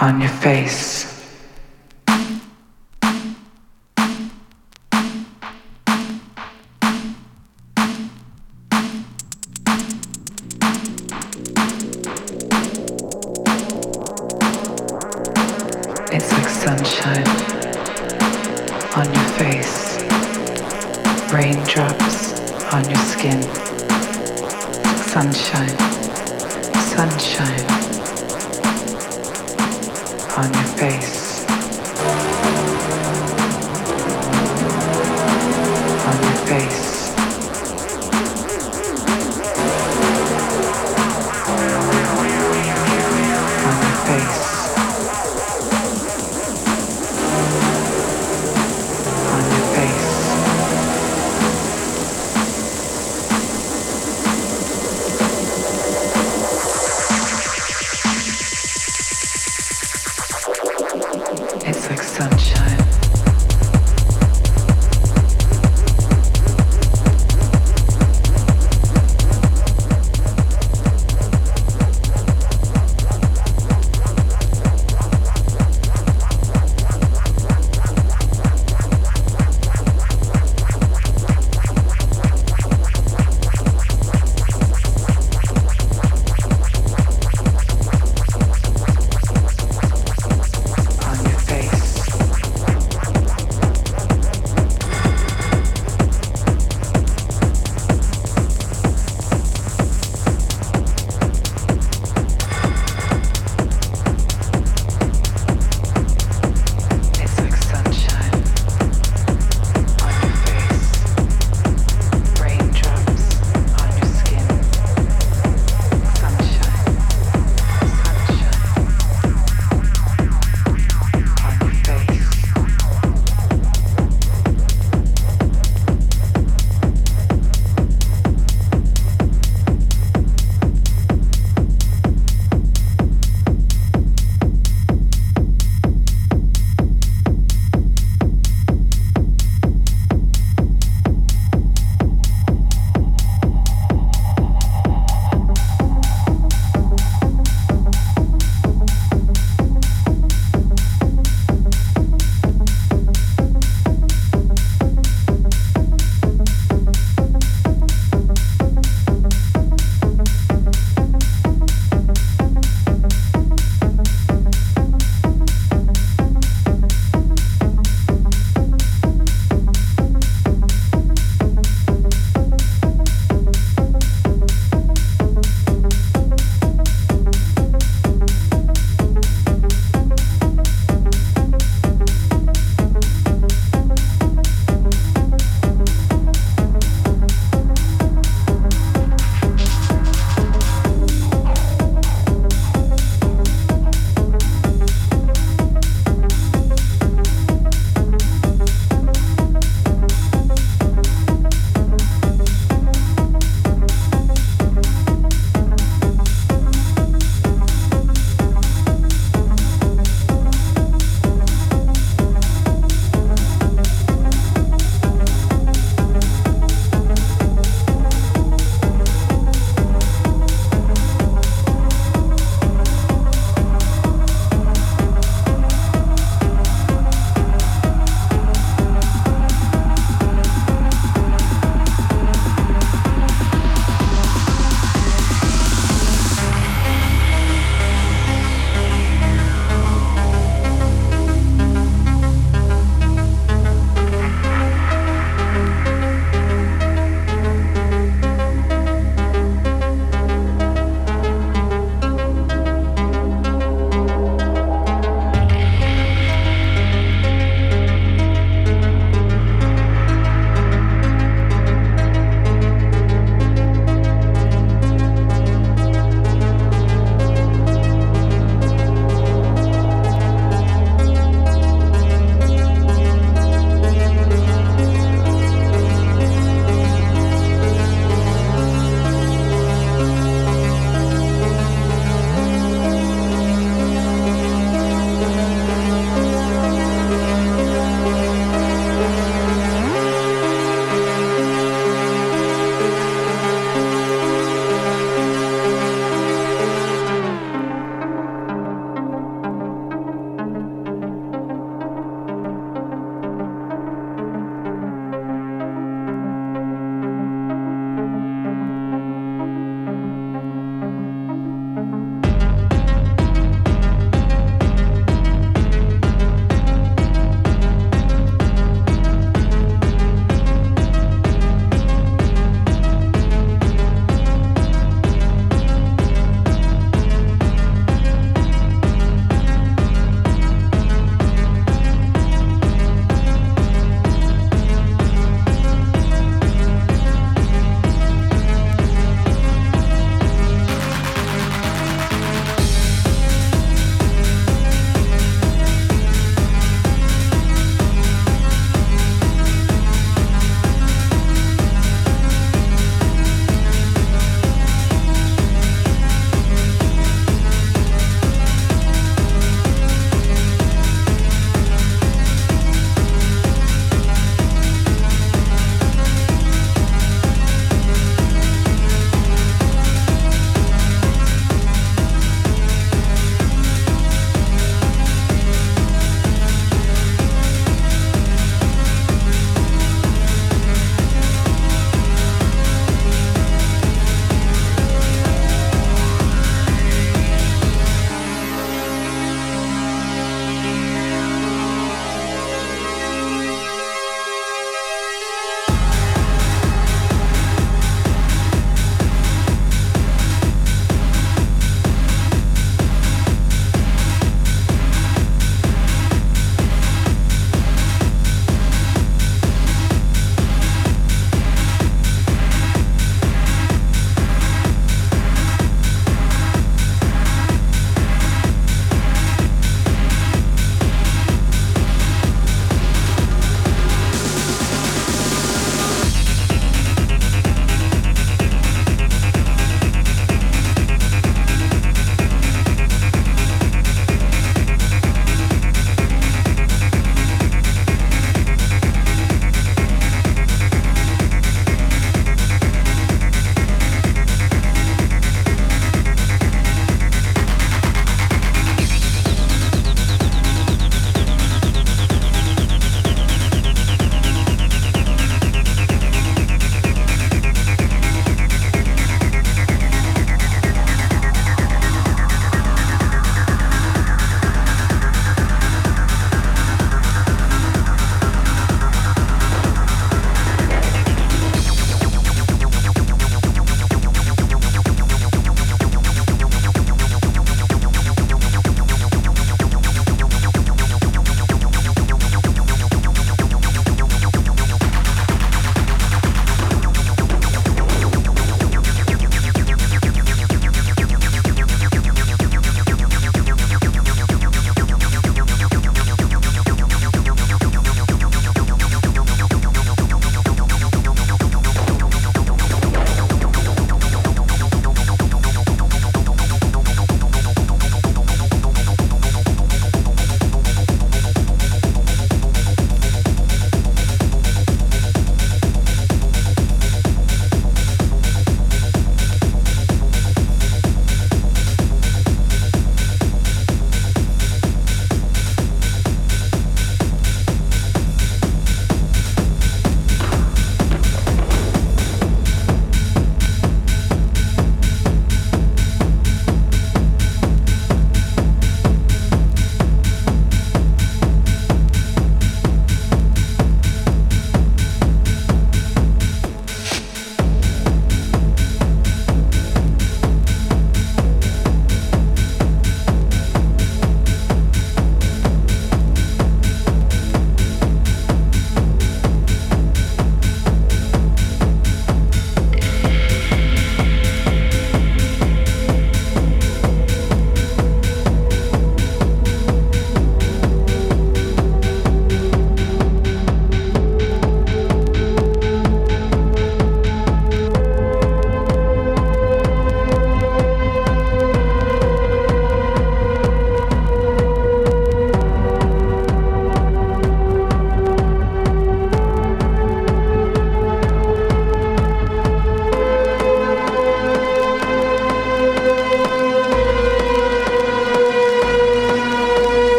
on your face.